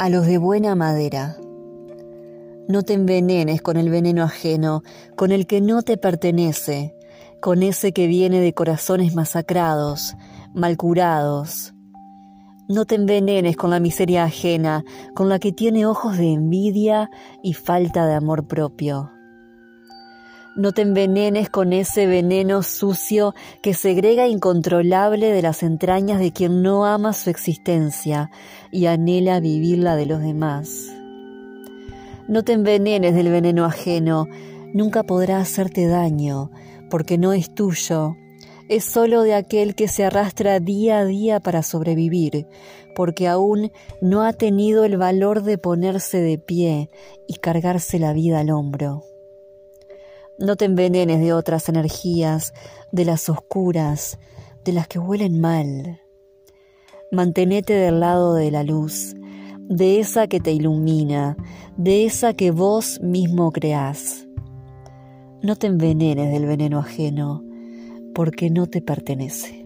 a los de buena madera. No te envenenes con el veneno ajeno, con el que no te pertenece, con ese que viene de corazones masacrados, malcurados. No te envenenes con la miseria ajena, con la que tiene ojos de envidia y falta de amor propio. No te envenenes con ese veneno sucio que segrega incontrolable de las entrañas de quien no ama su existencia y anhela vivir la de los demás. No te envenenes del veneno ajeno, nunca podrá hacerte daño, porque no es tuyo, es solo de aquel que se arrastra día a día para sobrevivir, porque aún no ha tenido el valor de ponerse de pie y cargarse la vida al hombro. No te envenenes de otras energías, de las oscuras, de las que huelen mal. Mantenete del lado de la luz, de esa que te ilumina, de esa que vos mismo creás. No te envenenes del veneno ajeno, porque no te pertenece.